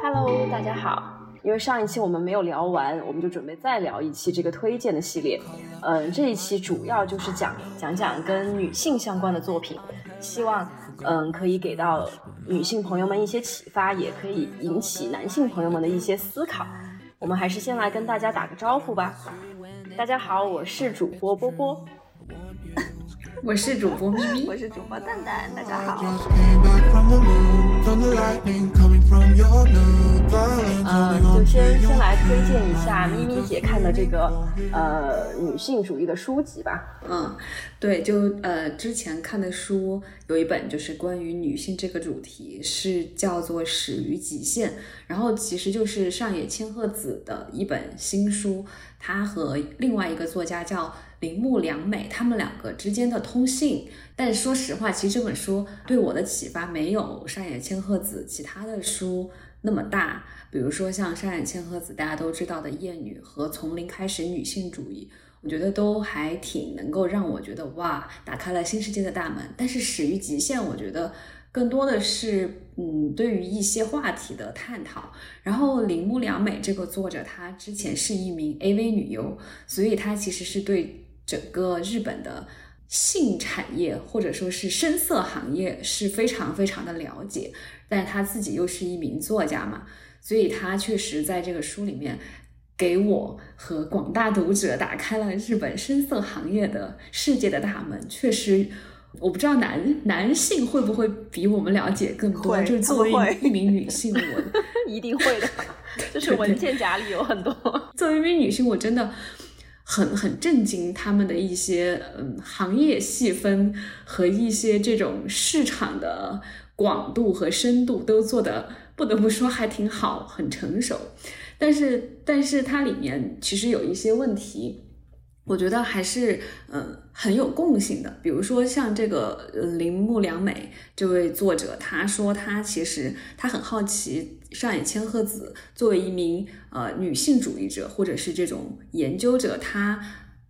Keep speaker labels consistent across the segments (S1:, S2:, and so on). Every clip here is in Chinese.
S1: Hello，大家好。因为上一期我们没有聊完，我们就准备再聊一期这个推荐的系列。嗯，这一期主要就是讲讲讲跟女性相关的作品，希望嗯可以给到女性朋友们一些启发，也可以引起男性朋友们的一些思考。我们还是先来跟大家打个招呼吧。大家好，我是主播波波。
S2: 我是主播咪咪，
S3: 我是主播蛋蛋，大家好。
S1: 呃，就先先来推荐一下咪咪姐看的这个呃女性主义的书籍吧。
S2: 嗯，对，就呃之前看的书有一本就是关于女性这个主题，是叫做《始于极限》，然后其实就是上野千鹤子的一本新书，她和另外一个作家叫。铃木良美，他们两个之间的通信，但说实话，其实这本书对我的启发没有上野千鹤子其他的书那么大。比如说像上野千鹤子大家都知道的《厌女》和《从零开始女性主义》，我觉得都还挺能够让我觉得哇，打开了新世界的大门。但是《始于极限》，我觉得更多的是嗯，对于一些话题的探讨。然后铃木良美这个作者，她之前是一名 AV 女优，所以她其实是对。整个日本的性产业或者说是声色行业是非常非常的了解，但是他自己又是一名作家嘛，所以他确实在这个书里面给我和广大读者打开了日本声色行业的世界的大门。确实，我不知道男男性会不会比我们了解更多。就作为一名女性，我
S1: 一定会的，就是文件夹里有很多。
S2: 作为一名女性，我真的。很很震惊，他们的一些嗯行业细分和一些这种市场的广度和深度都做的不得不说还挺好，很成熟。但是但是它里面其实有一些问题。我觉得还是嗯很有共性的，比如说像这个铃木良美这位作者，他说他其实他很好奇上野千鹤子作为一名呃女性主义者或者是这种研究者，他。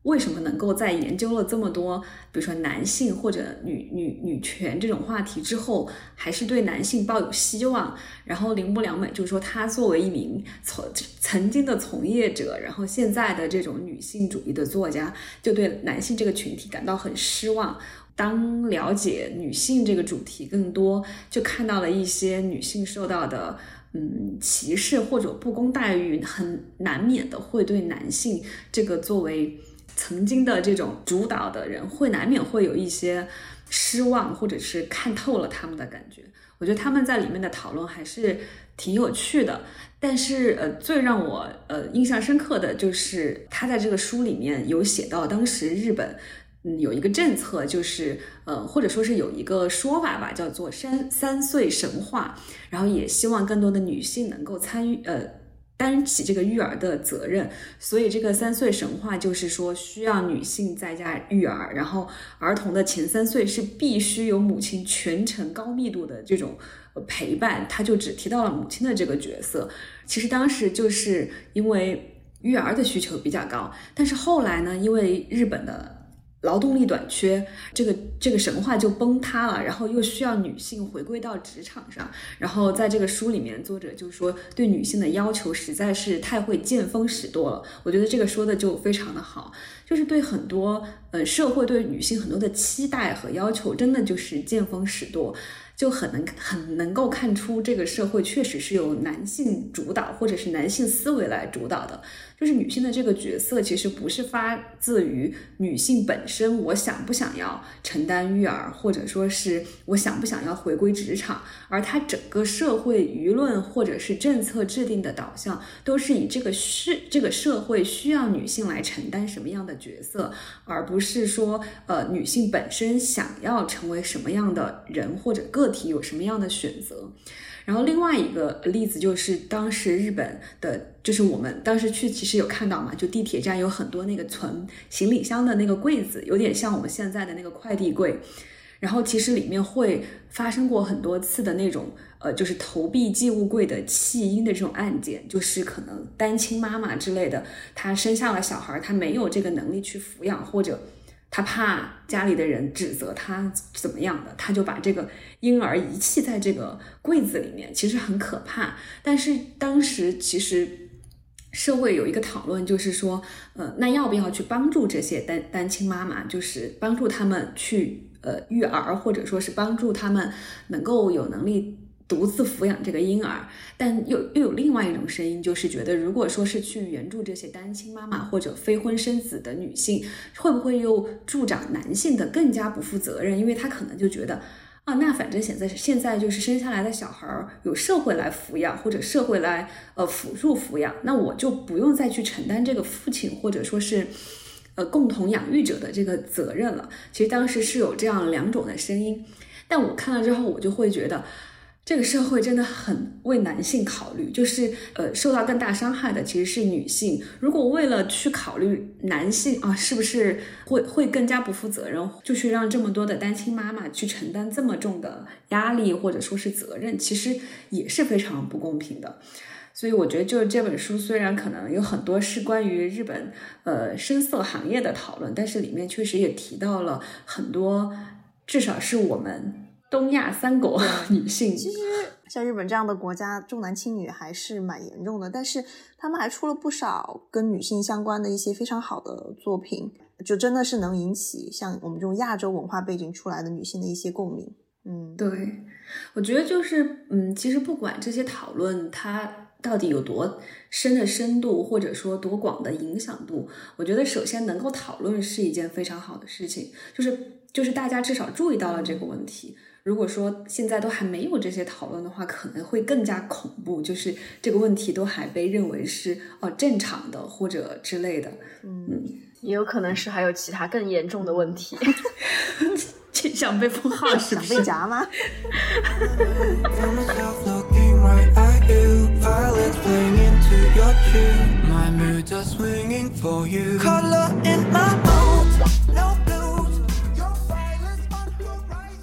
S2: 为什么能够在研究了这么多，比如说男性或者女女女权这种话题之后，还是对男性抱有希望？然后铃木良美就说，她作为一名从曾经的从业者，然后现在的这种女性主义的作家，就对男性这个群体感到很失望。当了解女性这个主题更多，就看到了一些女性受到的嗯歧视或者不公待遇，很难免的会对男性这个作为。曾经的这种主导的人会难免会有一些失望，或者是看透了他们的感觉。我觉得他们在里面的讨论还是挺有趣的。但是，呃，最让我呃印象深刻的就是他在这个书里面有写到，当时日本嗯有一个政策，就是呃或者说是有一个说法吧，叫做“三三岁神话”，然后也希望更多的女性能够参与呃。担起这个育儿的责任，所以这个三岁神话就是说需要女性在家育儿，然后儿童的前三岁是必须有母亲全程高密度的这种陪伴，他就只提到了母亲的这个角色。其实当时就是因为育儿的需求比较高，但是后来呢，因为日本的。劳动力短缺，这个这个神话就崩塌了，然后又需要女性回归到职场上，然后在这个书里面，作者就说对女性的要求实在是太会见风使舵了。我觉得这个说的就非常的好，就是对很多呃社会对女性很多的期待和要求，真的就是见风使舵。就很能很能够看出，这个社会确实是由男性主导，或者是男性思维来主导的。就是女性的这个角色，其实不是发自于女性本身，我想不想要承担育儿，或者说是我想不想要回归职场，而它整个社会舆论或者是政策制定的导向，都是以这个是这个社会需要女性来承担什么样的角色，而不是说呃女性本身想要成为什么样的人或者个。体有什么样的选择？然后另外一个例子就是当时日本的，就是我们当时去其实有看到嘛，就地铁站有很多那个存行李箱的那个柜子，有点像我们现在的那个快递柜。然后其实里面会发生过很多次的那种，呃，就是投币寄物柜的弃婴的这种案件，就是可能单亲妈妈之类的，她生下了小孩，她没有这个能力去抚养或者。她怕家里的人指责她怎么样的，她就把这个婴儿遗弃在这个柜子里面，其实很可怕。但是当时其实社会有一个讨论，就是说，呃，那要不要去帮助这些单单亲妈妈，就是帮助他们去呃育儿，或者说是帮助他们能够有能力。独自抚养这个婴儿，但又又有另外一种声音，就是觉得，如果说是去援助这些单亲妈妈或者非婚生子的女性，会不会又助长男性的更加不负责任？因为他可能就觉得，啊，那反正现在现在就是生下来的小孩儿有社会来抚养，或者社会来呃辅助抚养，那我就不用再去承担这个父亲或者说是呃共同养育者的这个责任了。其实当时是有这样两种的声音，但我看了之后，我就会觉得。这个社会真的很为男性考虑，就是呃，受到更大伤害的其实是女性。如果为了去考虑男性啊，是不是会会更加不负责任，就去让这么多的单亲妈妈去承担这么重的压力或者说是责任，其实也是非常不公平的。所以我觉得，就是这本书虽然可能有很多是关于日本呃声色行业的讨论，但是里面确实也提到了很多，至少是我们。东亚三国 女性，
S3: 其实像日本这样的国家，重男轻女还是蛮严重的。但是他们还出了不少跟女性相关的一些非常好的作品，就真的是能引起像我们这种亚洲文化背景出来的女性的一些共鸣。嗯，
S2: 对，我觉得就是，嗯，其实不管这些讨论它到底有多深的深度，或者说多广的影响度，我觉得首先能够讨论是一件非常好的事情，就是就是大家至少注意到了这个问题。如果说现在都还没有这些讨论的话，可能会更加恐怖。就是这个问题都还被认为是哦正常的或者之类的，
S1: 嗯，也有可能是还有其他更严重的问题。
S2: 想被封号是
S3: 被夹吗？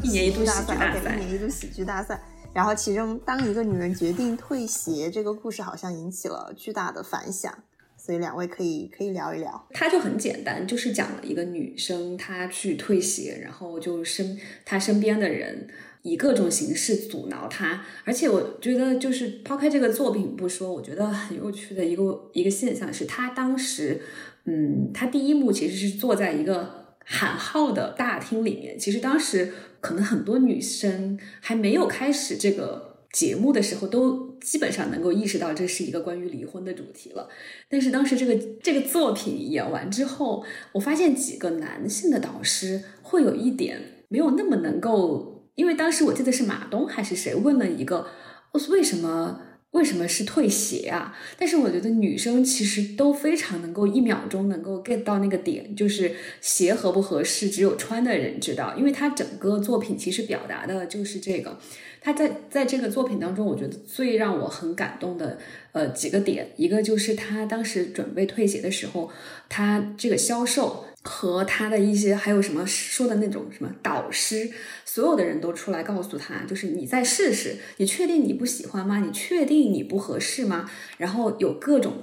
S2: 一年一度喜剧大
S3: 赛，一年一度喜剧大赛。然后其中，当一个女人决定退鞋，这个故事好像引起了巨大的反响。所以两位可以可以聊一聊。
S2: 它就很简单，就是讲了一个女生她去退鞋，然后就身她身边的人以各种形式阻挠他。而且我觉得，就是抛开这个作品不说，我觉得很有趣的一个一个现象是，他当时，嗯，他第一幕其实是坐在一个喊号的大厅里面。其实当时。可能很多女生还没有开始这个节目的时候，都基本上能够意识到这是一个关于离婚的主题了。但是当时这个这个作品演完之后，我发现几个男性的导师会有一点没有那么能够，因为当时我记得是马东还是谁问了一个，我说为什么？为什么是退鞋啊？但是我觉得女生其实都非常能够一秒钟能够 get 到那个点，就是鞋合不合适，只有穿的人知道。因为他整个作品其实表达的就是这个。他在在这个作品当中，我觉得最让我很感动的呃几个点，一个就是他当时准备退鞋的时候，他这个销售。和他的一些还有什么说的那种什么导师，所有的人都出来告诉他，就是你再试试，你确定你不喜欢吗？你确定你不合适吗？然后有各种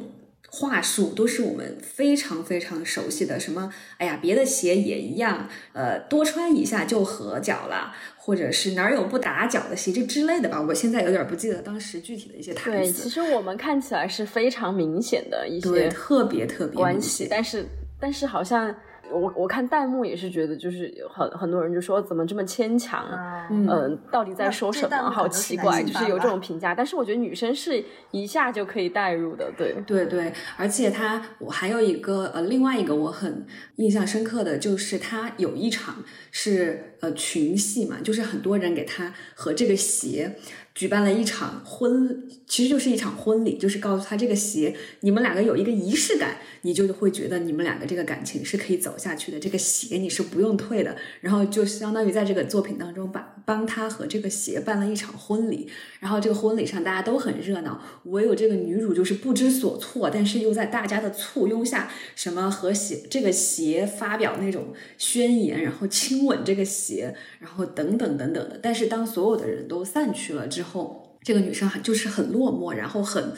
S2: 话术，都是我们非常非常熟悉的，什么哎呀，别的鞋也一样，呃，多穿一下就合脚了，或者是哪儿有不打脚的鞋这之类的吧。我现在有点不记得当时具体的一些台
S1: 词。对，其实我们看起来是非常明显的一
S2: 些特别特别
S1: 关系，但是但是好像。我我看弹幕也是觉得，就是很很多人就说怎么这么牵强，嗯，到底在说什么？好奇怪，就是有这种评价。但是我觉得女生是一下就可以代入的，对
S2: 对对。而且他，我还有一个呃，另外一个我很印象深刻的就是他有一场是呃群戏嘛，就是很多人给他和这个鞋。举办了一场婚，其实就是一场婚礼，就是告诉他这个鞋，你们两个有一个仪式感，你就会觉得你们两个这个感情是可以走下去的。这个鞋你是不用退的，然后就相当于在这个作品当中把帮他和这个鞋办了一场婚礼。然后这个婚礼上大家都很热闹，唯有这个女主就是不知所措，但是又在大家的簇拥下，什么和鞋这个鞋发表那种宣言，然后 亲吻这个鞋，然后等等等等的。但是当所有的人都散去了之后，后，这个女生很就是很落寞，然后很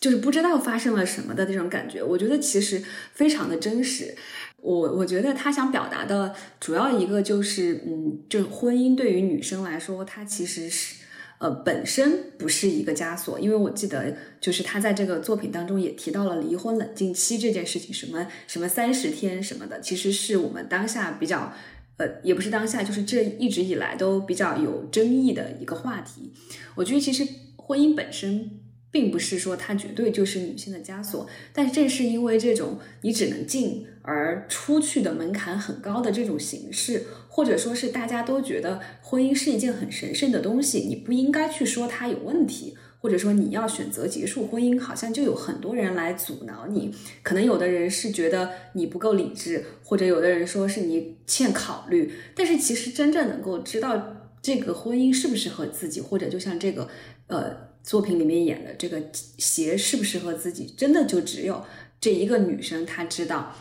S2: 就是不知道发生了什么的那种感觉。我觉得其实非常的真实。我我觉得他想表达的主要一个就是，嗯，就是婚姻对于女生来说，它其实是呃本身不是一个枷锁，因为我记得就是他在这个作品当中也提到了离婚冷静期这件事情，什么什么三十天什么的，其实是我们当下比较呃也不是当下，就是这一直以来都比较有争议的一个话题。我觉得其实婚姻本身。并不是说它绝对就是女性的枷锁，但是正是因为这种你只能进而出去的门槛很高的这种形式，或者说是大家都觉得婚姻是一件很神圣的东西，你不应该去说它有问题，或者说你要选择结束婚姻，好像就有很多人来阻挠你。可能有的人是觉得你不够理智，或者有的人说是你欠考虑。但是其实真正能够知道这个婚姻适不适合自己，或者就像这个呃。作品里面演的这个鞋适不适合自己，真的就只有这一个女生她知道。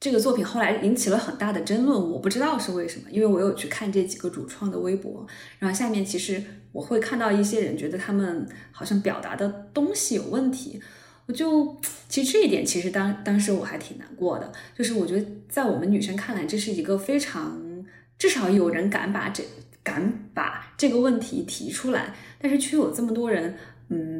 S2: 这个作品后来引起了很大的争论，我不知道是为什么，因为我有去看这几个主创的微博，然后下面其实我会看到一些人觉得他们好像表达的东西有问题，我就其实这一点其实当当时我还挺难过的，就是我觉得在我们女生看来，这是一个非常至少有人敢把这。敢把这个问题提出来，但是却有这么多人，嗯，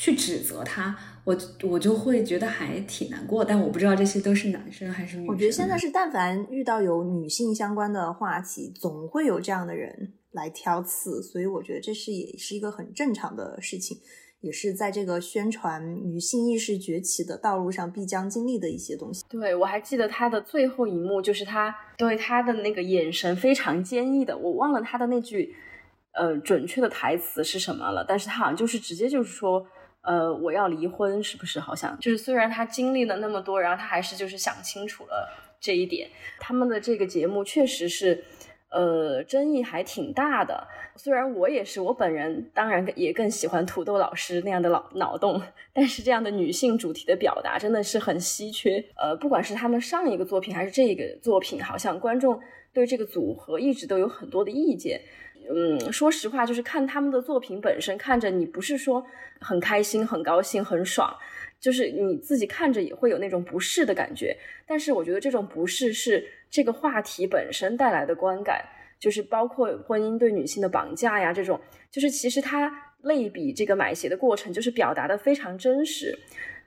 S2: 去指责他，我我就会觉得还挺难过。但我不知道这些都是男生还是女生。
S3: 我觉得现在是，但凡遇到有女性相关的话题，总会有这样的人来挑刺，所以我觉得这是也是一个很正常的事情。也是在这个宣传女性意识崛起的道路上必将经历的一些东西。
S1: 对我还记得他的最后一幕，就是他对他的那个眼神非常坚毅的，我忘了他的那句呃准确的台词是什么了，但是他好像就是直接就是说，呃，我要离婚，是不是？好像就是虽然他经历了那么多，然后他还是就是想清楚了这一点。他们的这个节目确实是。呃，争议还挺大的。虽然我也是，我本人当然也更喜欢土豆老师那样的脑脑洞，但是这样的女性主题的表达真的是很稀缺。呃，不管是他们上一个作品还是这个作品，好像观众对这个组合一直都有很多的意见。嗯，说实话，就是看他们的作品本身，看着你不是说很开心、很高兴、很爽。就是你自己看着也会有那种不适的感觉，但是我觉得这种不适是这个话题本身带来的观感，就是包括婚姻对女性的绑架呀，这种就是其实它类比这个买鞋的过程，就是表达的非常真实，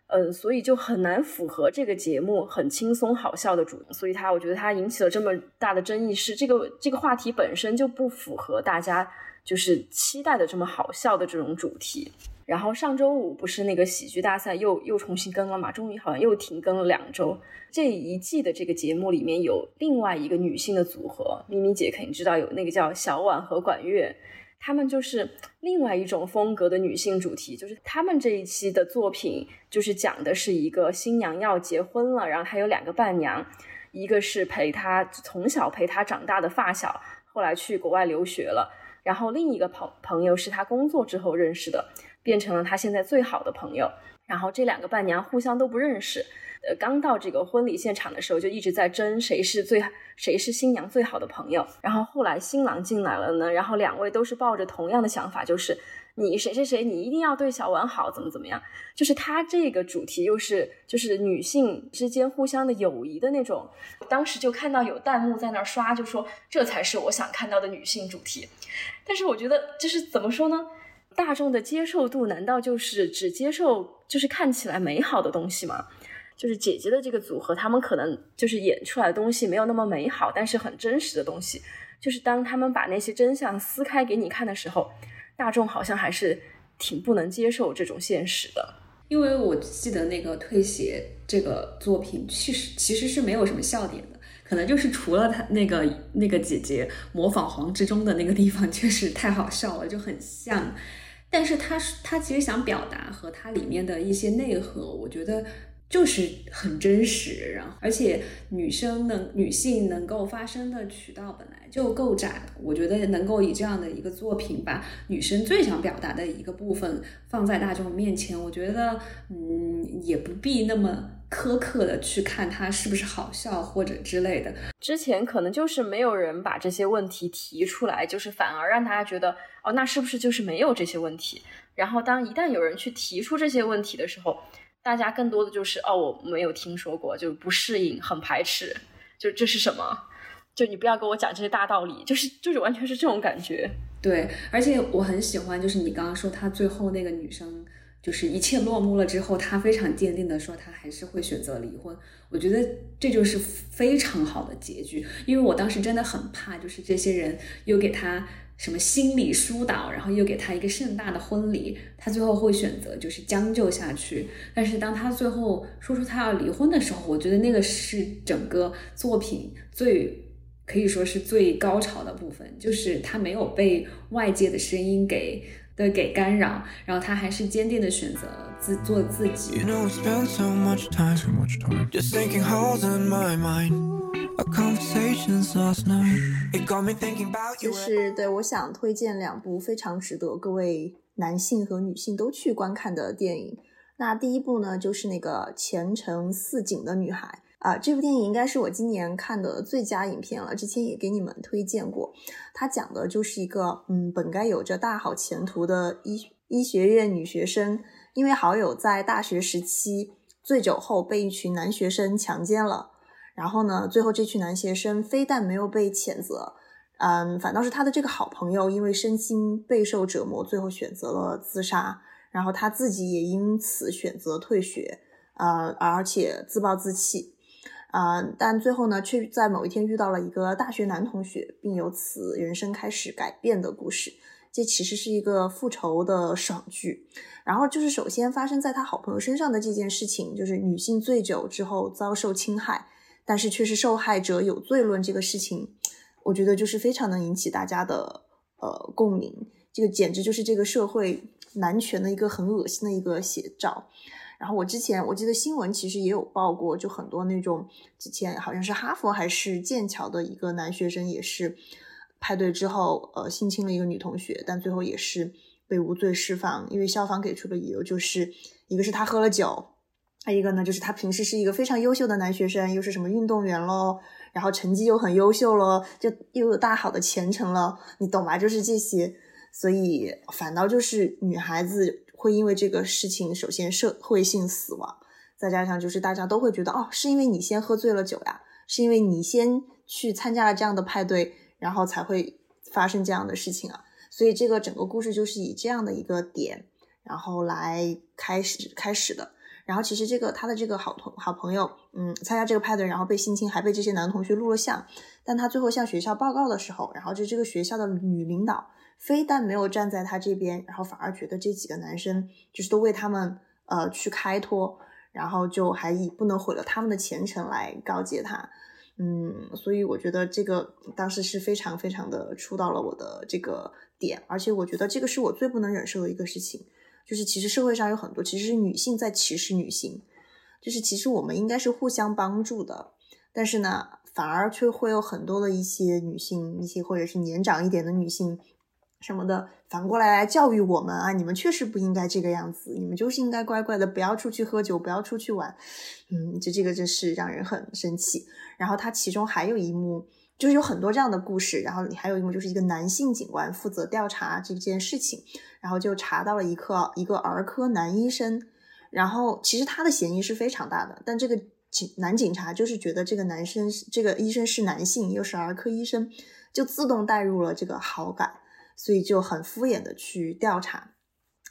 S1: 嗯，所以就很难符合这个节目很轻松好笑的主，所以它我觉得它引起了这么大的争议，是这个这个话题本身就不符合大家就是期待的这么好笑的这种主题。然后上周五不是那个喜剧大赛又又重新更了嘛？终于好像又停更了两周。这一季的这个节目里面有另外一个女性的组合，咪咪姐肯定知道，有那个叫小婉和管乐，她们就是另外一种风格的女性主题。就是她们这一期的作品，就是讲的是一个新娘要结婚了，然后她有两个伴娘，一个是陪她从小陪她长大的发小，后来去国外留学了，然后另一个朋朋友是她工作之后认识的。变成了她现在最好的朋友，然后这两个伴娘互相都不认识，呃，刚到这个婚礼现场的时候就一直在争谁是最谁是新娘最好的朋友，然后后来新郎进来了呢，然后两位都是抱着同样的想法，就是你谁谁谁，你一定要对小婉好，怎么怎么样，就是他这个主题又是就是女性之间互相的友谊的那种，当时就看到有弹幕在那刷，就说这才是我想看到的女性主题，但是我觉得就是怎么说呢？大众的接受度难道就是只接受就是看起来美好的东西嘛？就是姐姐的这个组合，他们可能就是演出来的东西没有那么美好，但是很真实的东西。就是当他们把那些真相撕开给你看的时候，大众好像还是挺不能接受这种现实的。
S2: 因为我记得那个退鞋这个作品，其实其实是没有什么笑点的，可能就是除了他那个那个姐姐模仿黄志忠的那个地方，确实太好笑了，就很像。但是他他其实想表达和他里面的一些内核，我觉得就是很真实。然后，而且女生能女性能够发声的渠道本来就够窄，我觉得能够以这样的一个作品把女生最想表达的一个部分放在大众面前，我觉得嗯也不必那么。苛刻的去看它是不是好笑或者之类的，
S1: 之前可能就是没有人把这些问题提出来，就是反而让大家觉得哦，那是不是就是没有这些问题？然后当一旦有人去提出这些问题的时候，大家更多的就是哦，我没有听说过，就不适应，很排斥，就这是什么？就你不要跟我讲这些大道理，就是就是完全是这种感觉。
S2: 对，而且我很喜欢，就是你刚刚说他最后那个女生，就是一切落幕了之后，她非常坚定的说，她还是会选择离婚。我觉得这就是非常好的结局，因为我当时真的很怕，就是这些人又给他。什么心理疏导，然后又给他一个盛大的婚礼，他最后会选择就是将就下去。但是当他最后说出他要离婚的时候，我觉得那个是整个作品最可以说是最高潮的部分，就是他没有被外界的声音给的给干扰，然后他还是坚定的选择自做自己。
S3: 就是对我想推荐两部非常值得各位男性和女性都去观看的电影。那第一部呢，就是那个《前程似锦的女孩》啊，这部电影应该是我今年看的最佳影片了，之前也给你们推荐过。它讲的就是一个嗯，本该有着大好前途的医医学院女学生，因为好友在大学时期醉酒后被一群男学生强奸了。然后呢，最后这群男学生非但没有被谴责，嗯，反倒是他的这个好朋友因为身心备受折磨，最后选择了自杀。然后他自己也因此选择退学，呃，而且自暴自弃，啊，但最后呢，却在某一天遇到了一个大学男同学，并由此人生开始改变的故事。这其实是一个复仇的爽剧。然后就是首先发生在他好朋友身上的这件事情，就是女性醉酒之后遭受侵害。但是却是受害者有罪论这个事情，我觉得就是非常能引起大家的呃共鸣。这个简直就是这个社会男权的一个很恶心的一个写照。然后我之前我记得新闻其实也有报过，就很多那种之前好像是哈佛还是剑桥的一个男学生也是派对之后呃性侵了一个女同学，但最后也是被无罪释放，因为校方给出的理由就是一个是他喝了酒。还有一个呢，就是他平时是一个非常优秀的男学生，又是什么运动员喽，然后成绩又很优秀咯，就又有大好的前程了，你懂吧？就是这些，所以反倒就是女孩子会因为这个事情，首先社会性死亡，再加上就是大家都会觉得，哦，是因为你先喝醉了酒呀，是因为你先去参加了这样的派对，然后才会发生这样的事情啊，所以这个整个故事就是以这样的一个点，然后来开始开始的。然后其实这个他的这个好同好朋友，嗯，参加这个派对，然后被性侵，还被这些男同学录了像。但他最后向学校报告的时候，然后就这个学校的女领导非但没有站在他这边，然后反而觉得这几个男生就是都为他们呃去开脱，然后就还以不能毁了他们的前程来告诫他。嗯，所以我觉得这个当时是非常非常的触到了我的这个点，而且我觉得这个是我最不能忍受的一个事情。就是其实社会上有很多其实是女性在歧视女性，就是其实我们应该是互相帮助的，但是呢，反而却会有很多的一些女性，一些或者是年长一点的女性什么的，反过来来教育我们啊，你们确实不应该这个样子，你们就是应该乖乖的，不要出去喝酒，不要出去玩，嗯，就这个真是让人很生气。然后它其中还有一幕。就是有很多这样的故事，然后还有一幕就是一个男性警官负责调查这件事情，然后就查到了一个一个儿科男医生，然后其实他的嫌疑是非常大的，但这个警男警察就是觉得这个男生这个医生是男性，又是儿科医生，就自动带入了这个好感，所以就很敷衍的去调查，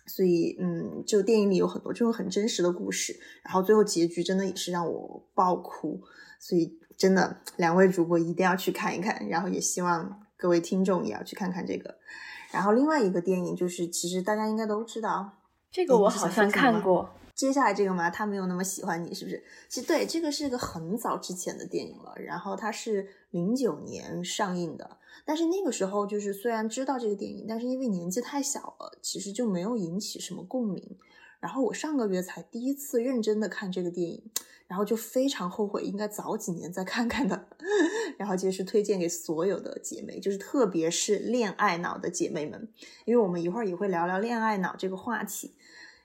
S3: 所以嗯，就电影里有很多这种很真实的故事，然后最后结局真的也是让我爆哭，所以。真的，两位主播一定要去看一看，然后也希望各位听众也要去看看这个。然后另外一个电影就是，其实大家应该都知道，
S1: 这个我好像看过。
S3: 接下来这个嘛，他没有那么喜欢你，是不是？其实对，这个是一个很早之前的电影了，然后它是零九年上映的，但是那个时候就是虽然知道这个电影，但是因为年纪太小了，其实就没有引起什么共鸣。然后我上个月才第一次认真的看这个电影。然后就非常后悔，应该早几年再看看的。然后就是推荐给所有的姐妹，就是特别是恋爱脑的姐妹们，因为我们一会儿也会聊聊恋爱脑这个话题。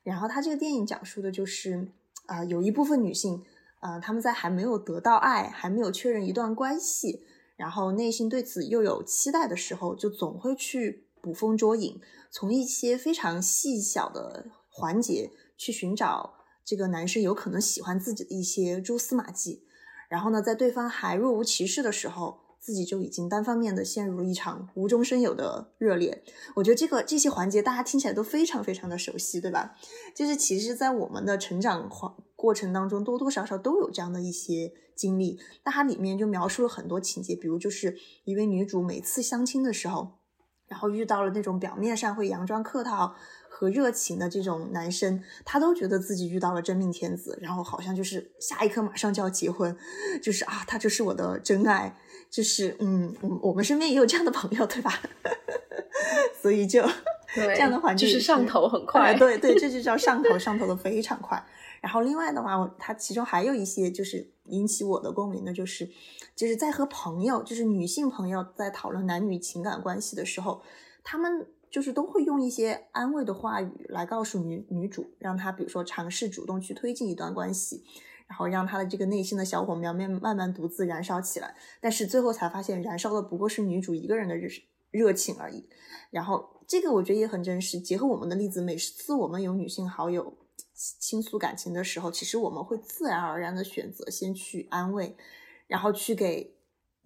S3: 然后他这个电影讲述的就是，啊，有一部分女性，啊，她们在还没有得到爱，还没有确认一段关系，然后内心对此又有期待的时候，就总会去捕风捉影，从一些非常细小的环节去寻找。这个男生有可能喜欢自己的一些蛛丝马迹，然后呢，在对方还若无其事的时候。自己就已经单方面的陷入了一场无中生有的热恋，我觉得这个这些环节大家听起来都非常非常的熟悉，对吧？就是其实，在我们的成长环过程当中，多多少少都有这样的一些经历。那它里面就描述了很多情节，比如就是一位女主每次相亲的时候，然后遇到了那种表面上会佯装客套。和热情的这种男生，他都觉得自己遇到了真命天子，然后好像就是下一刻马上就要结婚，就是啊，他就是我的真爱，就是嗯，我我们身边也有这样的朋友，对吧？所以就这样的环境
S1: 就是上头很快，
S3: 对对，这就叫上头，上头的非常快。然后另外的话，它其中还有一些就是引起我的共鸣的，就是就是在和朋友，就是女性朋友在讨论男女情感关系的时候，他们。就是都会用一些安慰的话语来告诉女女主，让她比如说尝试主动去推进一段关系，然后让她的这个内心的小火苗慢慢慢独自燃烧起来。但是最后才发现，燃烧的不过是女主一个人的热热情而已。然后这个我觉得也很真实，结合我们的例子，每次我们有女性好友倾诉感情的时候，其实我们会自然而然的选择先去安慰，然后去给。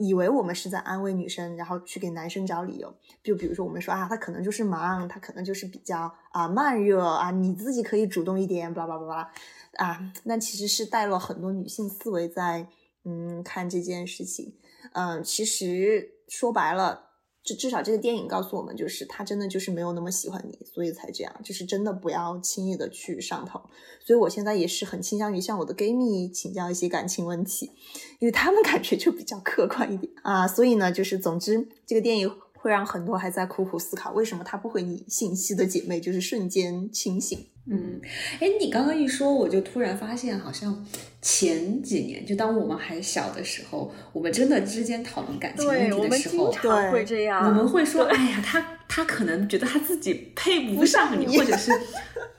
S3: 以为我们是在安慰女生，然后去给男生找理由，就比如说我们说啊，他可能就是忙，他可能就是比较啊慢热啊，你自己可以主动一点，巴拉巴拉巴拉啊，那其实是带了很多女性思维在嗯看这件事情，嗯，其实说白了。至至少这个电影告诉我们，就是他真的就是没有那么喜欢你，所以才这样。就是真的不要轻易的去上头。所以我现在也是很倾向于向我的闺蜜请教一些感情问题，因为他们感觉就比较客观一点啊。所以呢，就是总之这个电影。会让很多还在苦苦思考为什么他不回你信息的姐妹，就是瞬间清醒。
S2: 嗯，哎，你刚刚一说，我就突然发现，好像前几年，就当我们还小的时候，我们真的之间讨论感情问题的时候，
S1: 对，会这样，
S2: 我们会说，哎呀，他他可能觉得他自己配不上你，或者是，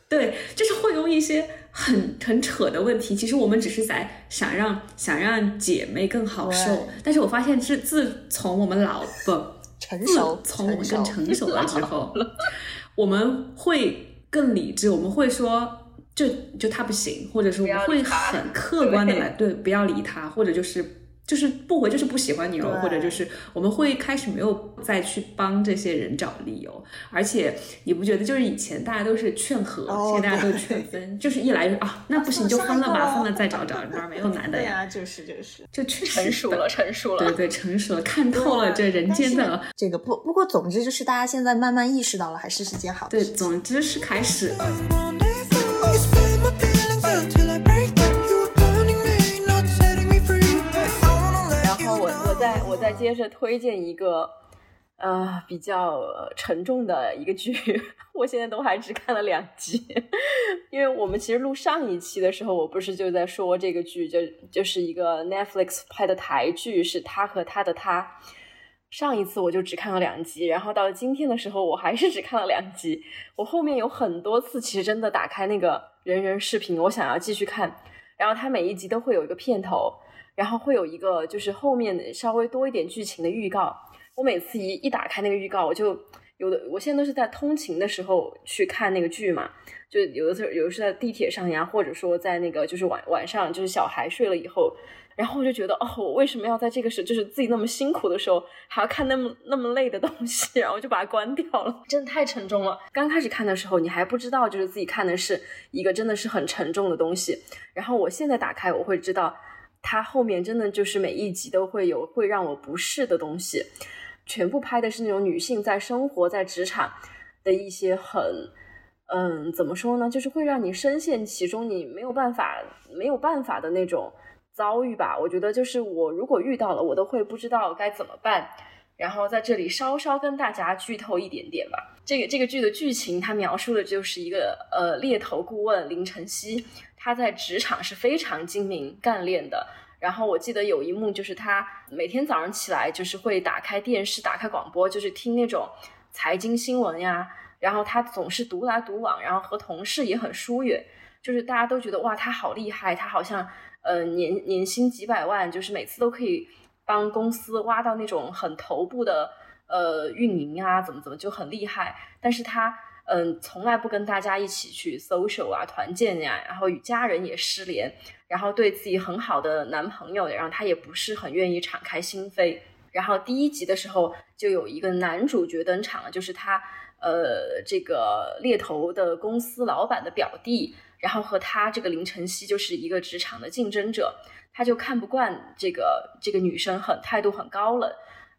S2: 对，就是会用一些很很扯的问题。其实我们只是在想让想让姐妹更好受，但是我发现自自从我们老不。
S3: 成熟，
S2: 从我们更成熟了之后，我们会更理智，我们会说，就就他不行，或者是我们会很 客观的来对，不要理他，或者就是。就是不回，就是不喜欢你了，或者就是我们会开始没有再去帮这些人找理由，而且你不觉得就是以前大家都是劝和，现在大家都劝分，就是一来就啊，那不行就分了吧，分了再找 找，哪没有男的
S3: 呀？就是就是，
S2: 就确
S1: 实成熟了，成熟了，
S2: 对对，成熟了，看透了这人间的
S3: 这个不不过，总之就是大家现在慢慢意识到了，还是是件好
S2: 事。对，总之是开始了。
S1: 接着推荐一个，呃，比较沉重的一个剧，我现在都还只看了两集，因为我们其实录上一期的时候，我不是就在说这个剧，就就是一个 Netflix 拍的台剧，是他和他的他。上一次我就只看了两集，然后到了今天的时候，我还是只看了两集。我后面有很多次，其实真的打开那个人人视频，我想要继续看，然后它每一集都会有一个片头。然后会有一个，就是后面稍微多一点剧情的预告。我每次一一打开那个预告，我就有的，我现在都是在通勤的时候去看那个剧嘛。就有的时候，有的是在地铁上呀，或者说在那个就是晚晚上，就是小孩睡了以后，然后我就觉得，哦，我为什么要在这个时，就是自己那么辛苦的时候，还要看那么那么累的东西？然后我就把它关掉了，真的太沉重了。刚开始看的时候，你还不知道，就是自己看的是一个真的是很沉重的东西。然后我现在打开，我会知道。它后面真的就是每一集都会有会让我不适的东西，全部拍的是那种女性在生活在职场的一些很，嗯，怎么说呢，就是会让你深陷其中，你没有办法没有办法的那种遭遇吧。我觉得就是我如果遇到了，我都会不知道该怎么办。然后在这里稍稍跟大家剧透一点点吧。这个这个剧的剧情，它描述的就是一个呃猎头顾问林晨曦。他在职场是非常精明干练的。然后我记得有一幕，就是他每天早上起来，就是会打开电视、打开广播，就是听那种财经新闻呀。然后他总是独来独往，然后和同事也很疏远，就是大家都觉得哇，他好厉害，他好像呃年年薪几百万，就是每次都可以帮公司挖到那种很头部的呃运营啊，怎么怎么就很厉害。但是他嗯，从来不跟大家一起去 social 啊、团建呀，然后与家人也失联，然后对自己很好的男朋友，然后他也不是很愿意敞开心扉。然后第一集的时候就有一个男主角登场了，就是他，呃，这个猎头的公司老板的表弟，然后和他这个林晨曦就是一个职场的竞争者，他就看不惯这个这个女生很态度很高冷，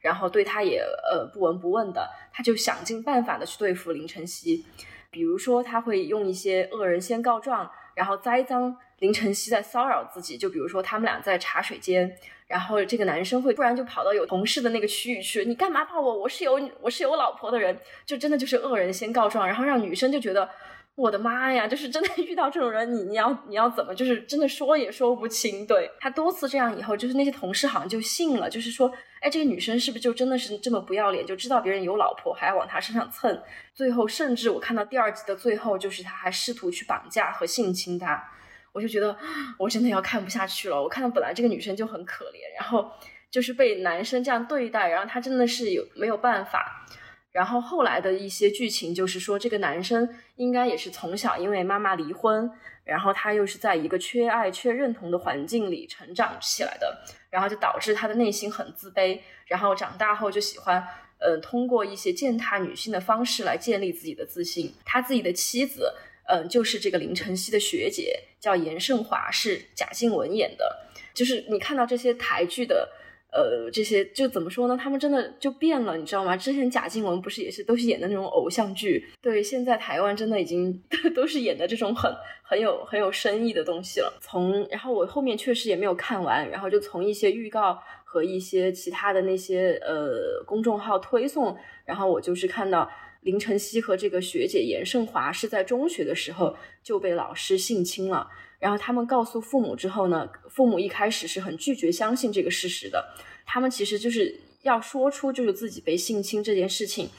S1: 然后对他也呃不闻不问的，他就想尽办法的去对付林晨曦，比如说他会用一些恶人先告状，然后栽赃林晨曦在骚扰自己，就比如说他们俩在茶水间。然后这个男生会突然就跑到有同事的那个区域去，你干嘛抱我？我是有我是有老婆的人，就真的就是恶人先告状，然后让女生就觉得我的妈呀，就是真的 遇到这种人，你你要你要怎么，就是真的说也说不清。对他多次这样以后，就是那些同事好像就信了，就是说，哎，这个女生是不是就真的是这么不要脸，就知道别人有老婆还要往他身上蹭？最后甚至我看到第二集的最后，就是他还试图去绑架和性侵她。我就觉得我真的要看不下去了。我看到本来这个女生就很可怜，然后就是被男生这样对待，然后她真的是有没有办法。然后后来的一些剧情就是说，这个男生应该也是从小因为妈妈离婚，然后他又是在一个缺爱、缺认同的环境里成长起来的，然后就导致他的内心很自卑，然后长大后就喜欢呃通过一些践踏女性的方式来建立自己的自信。他自己的妻子。嗯，就是这个林晨曦的学姐叫严胜华，是贾静雯演的。就是你看到这些台剧的，呃，这些就怎么说呢？他们真的就变了，你知道吗？之前贾静雯不是也是都是演的那种偶像剧，对，现在台湾真的已经 都是演的这种很很有很有深意的东西了。从然后我后面确实也没有看完，然后就从一些预告和一些其他的那些呃公众号推送，然后我就是看到。林晨曦和这个学姐严胜华是在中学的时候就被老师性侵了，然后他们告诉父母之后呢，父母一开始是很拒绝相信这个事实的，他们其实就是要说出就是自己被性侵这件事情，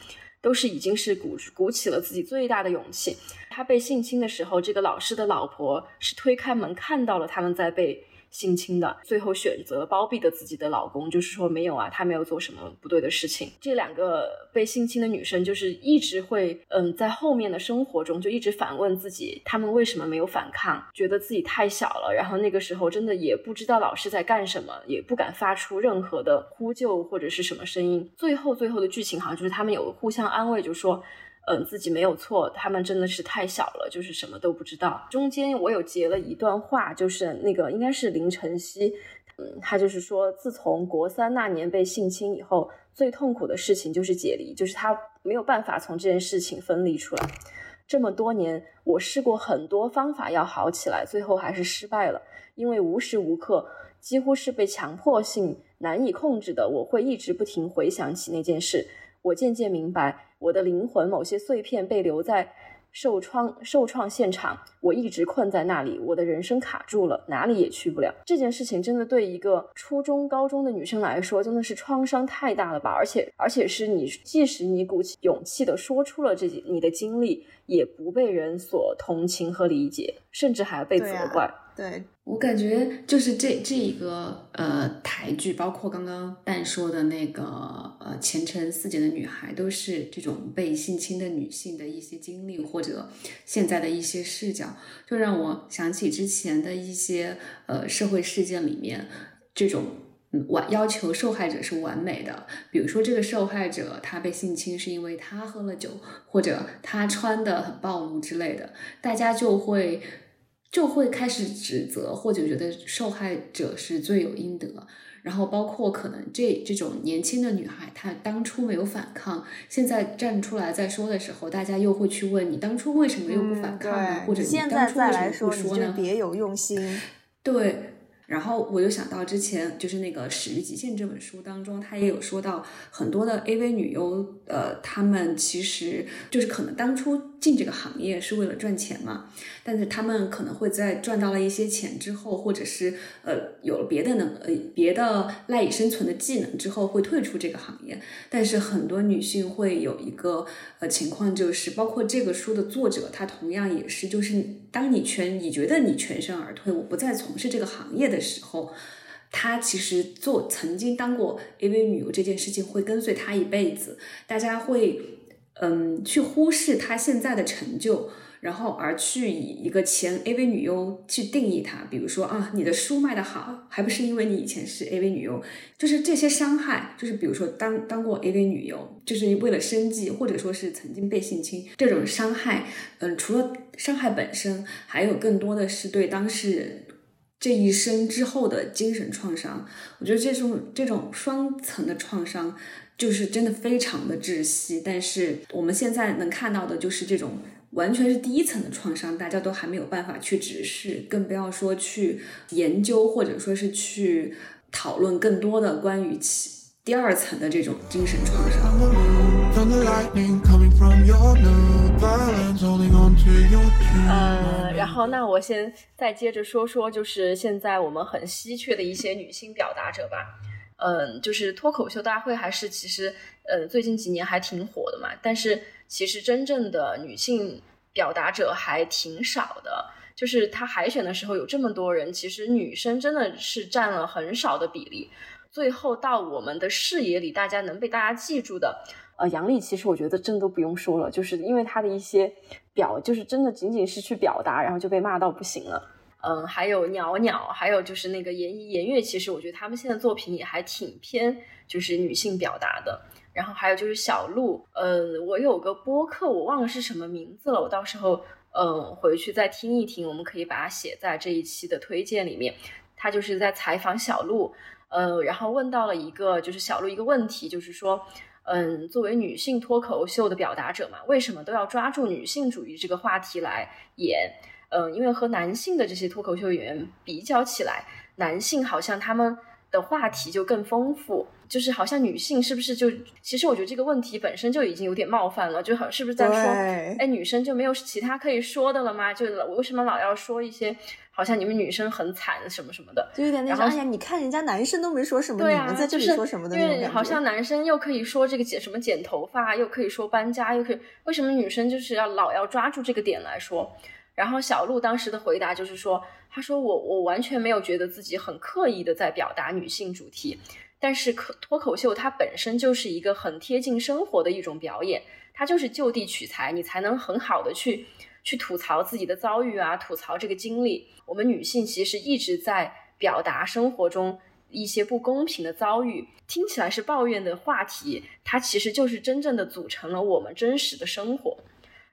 S1: 都是已经是鼓鼓起了自己最大的勇气。他被性侵的时候，这个老师的老婆是推开门看到了他们在被。性侵的，最后选择包庇的自己的老公，就是说没有啊，他没有做什么不对的事情。这两个被性侵的女生，就是一直会，嗯，在后面的生活中就一直反问自己，他们为什么没有反抗？觉得自己太小了，然后那个时候真的也不知道老师在干什么，也不敢发出任何的呼救或者是什么声音。最后最后的剧情好像就是他们有互相安慰，就说。嗯，自己没有错，他们真的是太小了，就是什么都不知道。中间我有截了一段话，就是那个应该是林晨曦，嗯，他就是说，自从国三那年被性侵以后，最痛苦的事情就是解离，就是他没有办法从这件事情分离出来。这么多年，我试过很多方法要好起来，最后还是失败了，因为无时无刻几乎是被强迫性难以控制的，我会一直不停回想起那件事。我渐渐明白。我的灵魂某些碎片被留在受创受创现场，我一直困在那里，我的人生卡住了，哪里也去不了。这件事情真的对一个初中高中的女生来说，真的是创伤太大了吧？而且，而且是你，即使你鼓起勇气的说出了这你的经历，也不被人所同情和理解，甚至还被责怪。
S3: 对
S2: 我感觉就是这这一个呃台剧，包括刚刚蛋说的那个呃前程似锦的女孩，都是这种被性侵的女性的一些经历，或者现在的一些视角，就让我想起之前的一些呃社会事件里面这种完要求受害者是完美的，比如说这个受害者他被性侵是因为他喝了酒，或者他穿的很暴露之类的，大家就会。就会开始指责或者觉得受害者是罪有应得，然后包括可能这这种年轻的女孩，她当初没有反抗，现在站出来再说的时候，大家又会去问你当初为什么又不反抗呢？或者你当初为什么不说呢？
S3: 别有用心。
S2: 对。然后我又想到之前就是那个《始于极限》这本书当中，他也有说到很多的 AV 女优，呃，她们其实就是可能当初进这个行业是为了赚钱嘛，但是她们可能会在赚到了一些钱之后，或者是呃有了别的能呃别的赖以生存的技能之后，会退出这个行业。但是很多女性会有一个呃情况，就是包括这个书的作者，他同样也是，就是当你全你觉得你全身而退，我不再从事这个行业的。的时候，他其实做曾经当过 AV 女优这件事情会跟随他一辈子。大家会嗯，去忽视他现在的成就。然后而去以一个前 AV 女优去定义他，比如说啊，你的书卖得好，还不是因为你以前是 AV 女优？就是这些伤害，就是比如说当当过 AV 女优，就是为了生计，或者说是曾经被性侵，这种伤害，嗯，除了伤害本身，还有更多的是对当事人这一生之后的精神创伤。我觉得这种这种双层的创伤，就是真的非常的窒息。但是我们现在能看到的就是这种。完全是第一层的创伤，大家都还没有办法去直视，更不要说去研究或者说是去讨论更多的关于其第二层的这种精神创伤。
S1: 呃，然后那我先再接着说说，就是现在我们很稀缺的一些女性表达者吧。嗯，就是脱口秀大会还是其实呃最近几年还挺火的嘛，但是。其实真正的女性表达者还挺少的，就是他海选的时候有这么多人，其实女生真的是占了很少的比例。最后到我们的视野里，大家能被大家记住的，呃，杨笠其实我觉得真的都不用说了，就是因为她的一些表，就是真的仅仅是去表达，然后就被骂到不行了。嗯，还有袅袅，还有就是那个颜怡、严悦，其实我觉得他们现在作品也还挺偏就是女性表达的。然后还有就是小鹿，呃，我有个播客，我忘了是什么名字了，我到时候嗯回去再听一听，我们可以把它写在这一期的推荐里面。他就是在采访小鹿，呃，然后问到了一个就是小鹿一个问题，就是说，嗯，作为女性脱口秀的表达者嘛，为什么都要抓住女性主义这个话题来演？嗯，因为和男性的这些脱口秀演员比较起来，男性好像他们。的话题就更丰富，就是好像女性是不是就？其实我觉得这个问题本身就已经有点冒犯了，就好是不是在说，哎，女生就没有其他可以说的了吗？就我为什么老要说一些好像你们女生很惨什么什么的？
S3: 就有点那种，哎呀，你看人家男生都没说什么，你们在这里说什么的
S1: 那种好像男生又可以说这个剪什么剪头发，又可以说搬家，又可以为什么女生就是要老要抓住这个点来说？然后小鹿当时的回答就是说，他说我我完全没有觉得自己很刻意的在表达女性主题，但是可脱口秀它本身就是一个很贴近生活的一种表演，它就是就地取材，你才能很好的去去吐槽自己的遭遇啊，吐槽这个经历。我们女性其实一直在表达生活中一些不公平的遭遇，听起来是抱怨的话题，它其实就是真正的组成了我们真实的生活。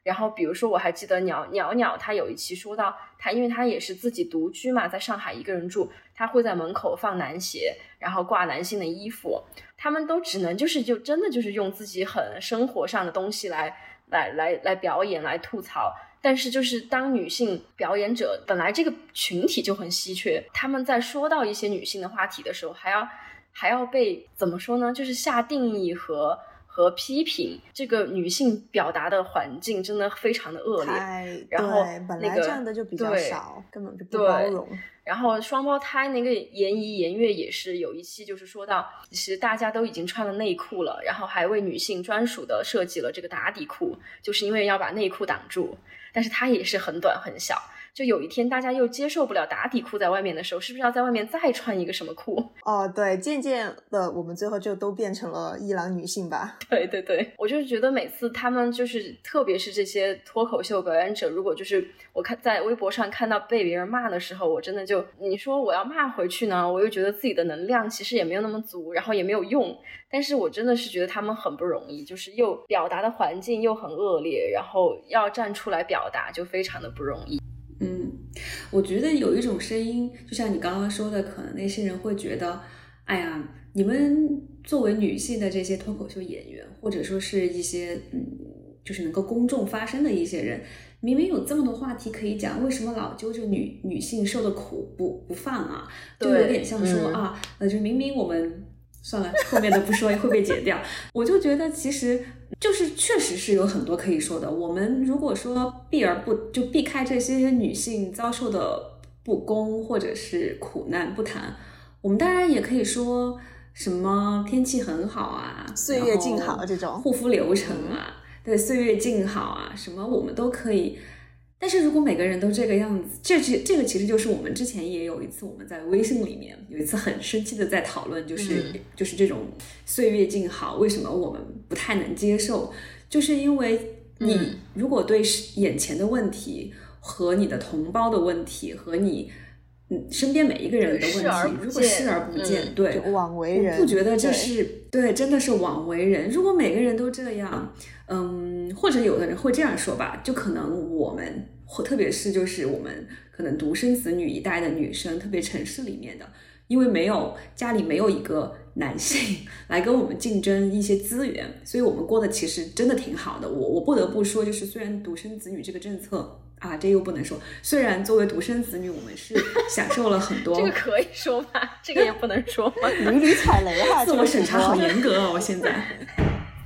S1: 然后，比如说，我还记得鸟鸟鸟，他有一期说到，他因为他也是自己独居嘛，在上海一个人住，他会在门口放男鞋，然后挂男性的衣服，他们都只能就是就真的就是用自己很生活上的东西来来来来表演来吐槽，但是就是当女性表演者，本来这个群体就很稀缺，他们在说到一些女性的话题的时候，还要还要被怎么说呢？就是下定义和。和批评这个女性表达的环境真的非常的恶劣，然后
S3: 本来这样的就比较少，根本就不包容。
S1: 然后双胞胎那个言怡言悦也是有一期就是说到，其实大家都已经穿了内裤了，然后还为女性专属的设计了这个打底裤，就是因为要把内裤挡住，但是它也是很短很小。就有一天，大家又接受不了打底裤在外面的时候，是不是要在外面再穿一个什么裤？
S3: 哦，对，渐渐的，我们最后就都变成了伊朗女性吧。
S1: 对对对，我就是觉得每次他们就是，特别是这些脱口秀表演者，如果就是我看在微博上看到被别人骂的时候，我真的就，你说我要骂回去呢，我又觉得自己的能量其实也没有那么足，然后也没有用。但是我真的是觉得他们很不容易，就是又表达的环境又很恶劣，然后要站出来表达就非常的不容易。
S2: 嗯，我觉得有一种声音，就像你刚刚说的，可能那些人会觉得，哎呀，你们作为女性的这些脱口秀演员，或者说是一些嗯，就是能够公众发声的一些人，明明有这么多话题可以讲，为什么老揪着女女性受的苦不不放啊？就有点像说啊，呃，就明明我们算了，后面的不说会被剪掉。我就觉得其实。就是确实是有很多可以说的。我们如果说避而不就避开这些女性遭受的不公或者是苦难不谈，我们当然也可以说什么天气很好啊，
S3: 岁月静好这种
S2: 护肤流程啊，对，岁月静好啊，什么我们都可以。但是如果每个人都这个样子，这这这个其实就是我们之前也有一次我们在微信里面有一次很生气的在讨论，就是就是这种岁月静好，为什么我们不太能接受？就是因为你如果对眼前的问题和你的同胞的问题和你。嗯，身边每一个人的问题，如果视而不见，对，
S3: 枉为人，
S2: 不觉得这是对，真的是枉为人。如果每个人都这样，嗯，或者有的人会这样说吧，就可能我们，或特别是就是我们可能独生子女一代的女生，特别城市里面的，因为没有家里没有一个男性来跟我们竞争一些资源，所以我们过得其实真的挺好的。我我不得不说，就是虽然独生子女这个政策。啊，这又不能说。虽然作为独生子女，我们是享受了很多。
S1: 这个可以说吧？这个也不能说吗？
S3: 屡屡踩雷哈，
S2: 自我审查好严格哦！我现在，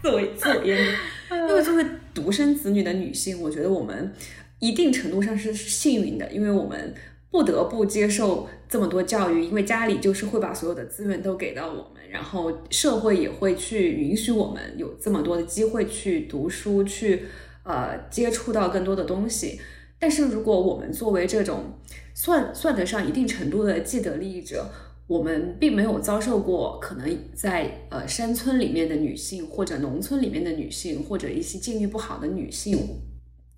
S2: 自我自我严格。因为作为独生子女的女性，我觉得我们一定程度上是幸运的，因为我们不得不接受这么多教育，因为家里就是会把所有的资源都给到我们，然后社会也会去允许我们有这么多的机会去读书，去呃接触到更多的东西。但是，如果我们作为这种算算得上一定程度的既得利益者，我们并没有遭受过可能在呃山村里面的女性，或者农村里面的女性，或者一些境遇不好的女性，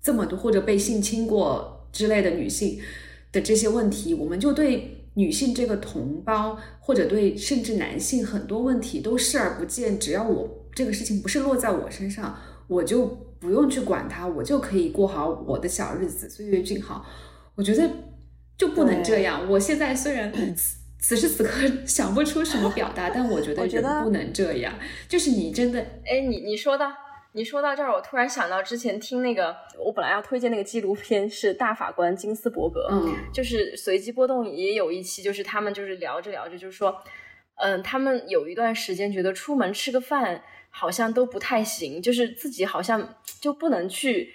S2: 这么多或者被性侵过之类的女性的这些问题，我们就对女性这个同胞，或者对甚至男性很多问题都视而不见。只要我这个事情不是落在我身上，我就。不用去管他，我就可以过好我的小日子，岁月静好。我觉得就不能这样。我现在虽然此时此刻想不出什么表达，但我觉得人不能这样。就是你真的，
S1: 哎，你你说到你说到这儿，我突然想到之前听那个，我本来要推荐那个纪录片是大法官金斯伯格，
S2: 嗯，
S1: 就是随机波动也有一期，就是他们就是聊着聊着，就是说，嗯，他们有一段时间觉得出门吃个饭。好像都不太行，就是自己好像就不能去，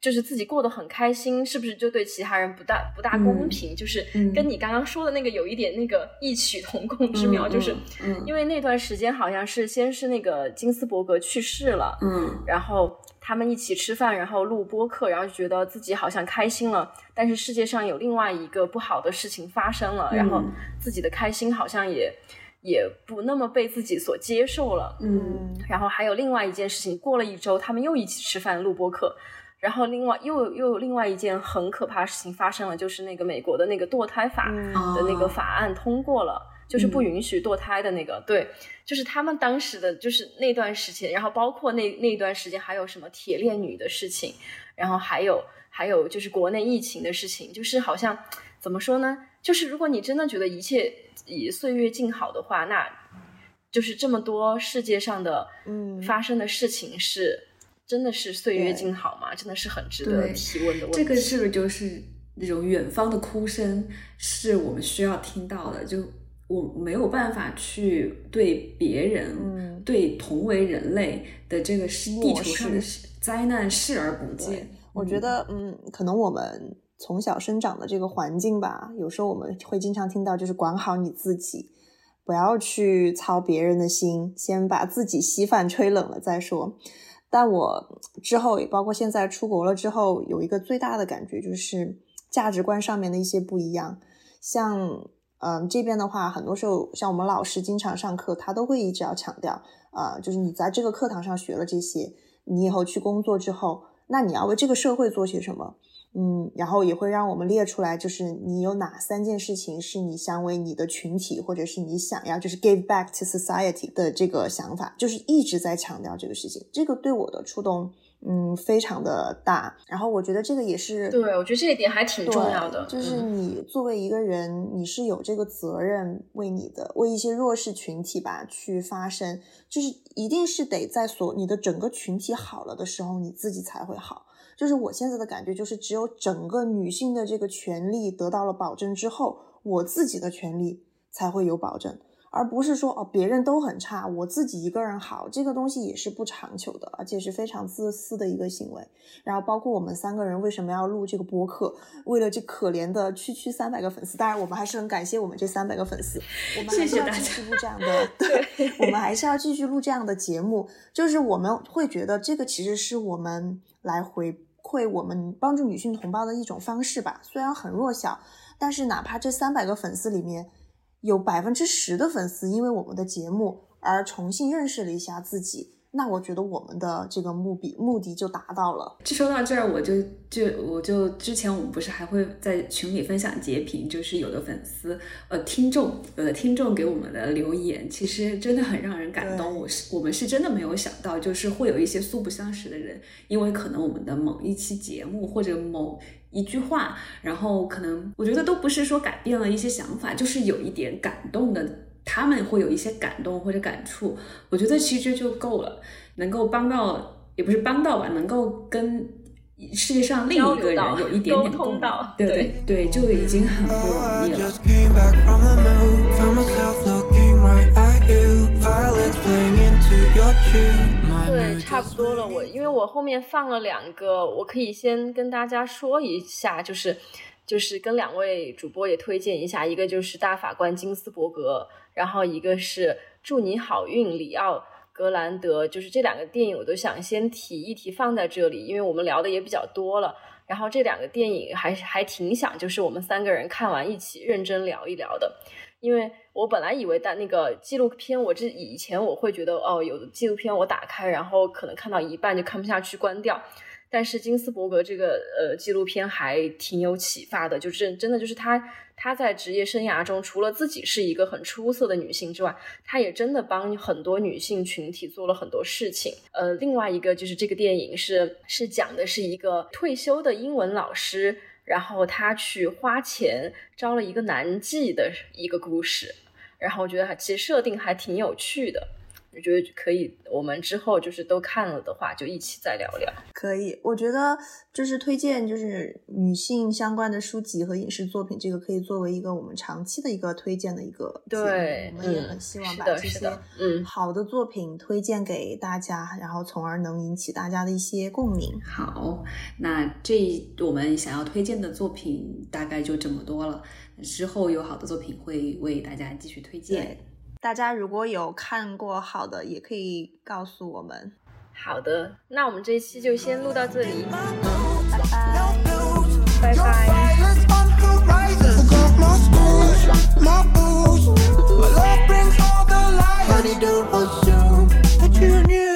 S1: 就是自己过得很开心，是不是就对其他人不大不大公平？就是跟你刚刚说的那个有一点那个异曲同工之妙，就是因为那段时间好像是先是那个金斯伯格去世了，
S2: 嗯，
S1: 然后他们一起吃饭，然后录播客，然后就觉得自己好像开心了，但是世界上有另外一个不好的事情发生了，然后自己的开心好像也。也不那么被自己所接受了，
S2: 嗯，
S1: 然后还有另外一件事情，过了一周，他们又一起吃饭录播课，然后另外又又有另外一件很可怕的事情发生了，就是那个美国的那个堕胎法的那个法案通过了，就是不允许堕胎的那个，对，就是他们当时的就是那段时间，然后包括那那段时间还有什么铁链女的事情，然后还有还有就是国内疫情的事情，就是好像怎么说呢？就是如果你真的觉得一切。以岁月静好的话，那就是这么多世界上的嗯发生的事情是真的是岁月静好吗？真的是很值得提问的问题。
S2: 这个是不是就是那种远方的哭声，是我们需要听到的？就我没有办法去对别人，对同为人类的这个是地球上的灾难视而不见。
S3: 我觉得，嗯，可能我们。从小生长的这个环境吧，有时候我们会经常听到，就是管好你自己，不要去操别人的心，先把自己稀饭吹冷了再说。但我之后也，包括现在出国了之后，有一个最大的感觉就是价值观上面的一些不一样。像，嗯，这边的话，很多时候像我们老师经常上课，他都会一直要强调，啊，就是你在这个课堂上学了这些，你以后去工作之后，那你要为这个社会做些什么？嗯，然后也会让我们列出来，就是你有哪三件事情是你想为你的群体，或者是你想要就是 give back to society 的这个想法，就是一直在强调这个事情。这个对我的触动，嗯，非常的大。然后我觉得这个也是，
S1: 对我觉得这一点还挺重要的，
S3: 就是你作为一个人，你是有这个责任为你的为一些弱势群体吧去发声，就是一定是得在所你的整个群体好了的时候，你自己才会好。就是我现在的感觉，就是只有整个女性的这个权利得到了保证之后，我自己的权利才会有保证，而不是说哦别人都很差，我自己一个人好，这个东西也是不长久的，而且是非常自私的一个行为。然后包括我们三个人为什么要录这个播客，为了这可怜的区区三百个粉丝，当然我们还是很感谢我们这三百个粉丝，我们还是要继续录这样的，对，我们还是要继续录这样的节目，就是我们会觉得这个其实是我们来回。会我们帮助女性同胞的一种方式吧，虽然很弱小，但是哪怕这三百个粉丝里面有百分之十的粉丝因为我们的节目而重新认识了一下自己，那我觉得我们的这个目的目的就达到了。
S2: 就说到这儿，我就就我就之前我们不是还会在群里分享截屏，就是有的粉丝呃听众有的听众给我们的留言，其实真的很让人感动。我是我们是真的没有想到，就是会有一些素不相识的人，因为可能我们的某一期节目或者某一句话，然后可能我觉得都不是说改变了一些想法，就是有一点感动的。他们会有一些感动或者感触，我觉得其实就够了，能够帮到也不是帮到吧，能够跟世界上另一个人有一点点共
S1: 到，
S2: 对对对，就已经很不容易了。
S1: 对，差不多了。我因为我后面放了两个，我可以先跟大家说一下，就是就是跟两位主播也推荐一下，一个就是大法官金斯伯格。然后一个是祝你好运，里奥格兰德，就是这两个电影我都想先提一提放在这里，因为我们聊的也比较多了。然后这两个电影还还挺想，就是我们三个人看完一起认真聊一聊的。因为我本来以为但那个纪录片，我这以前我会觉得哦，有的纪录片我打开，然后可能看到一半就看不下去，关掉。但是金斯伯格这个呃纪录片还挺有启发的，就是真的就是他他在职业生涯中，除了自己是一个很出色的女性之外，他也真的帮很多女性群体做了很多事情。呃，另外一个就是这个电影是是讲的是一个退休的英文老师，然后他去花钱招了一个男妓的一个故事，然后我觉得还其实设定还挺有趣的。我觉得可以，我们之后就是都看了的话，就一起再聊聊。
S3: 可以，我觉得就是推荐就是女性相关的书籍和影视作品，这个可以作为一个我们长期的一个推荐的一个。
S1: 对，
S3: 我们也很希望把这些嗯好的作品推荐给大家，然后从而能引起大家的一些共鸣。
S2: 好，那这我们想要推荐的作品大概就这么多了，之后有好的作品会为大家继续推荐。
S3: 大家如果有看过好的，也可以告诉我们。
S1: 好的，那我们这一期就先录到这里，
S3: 拜拜，
S1: 拜拜。What you knew?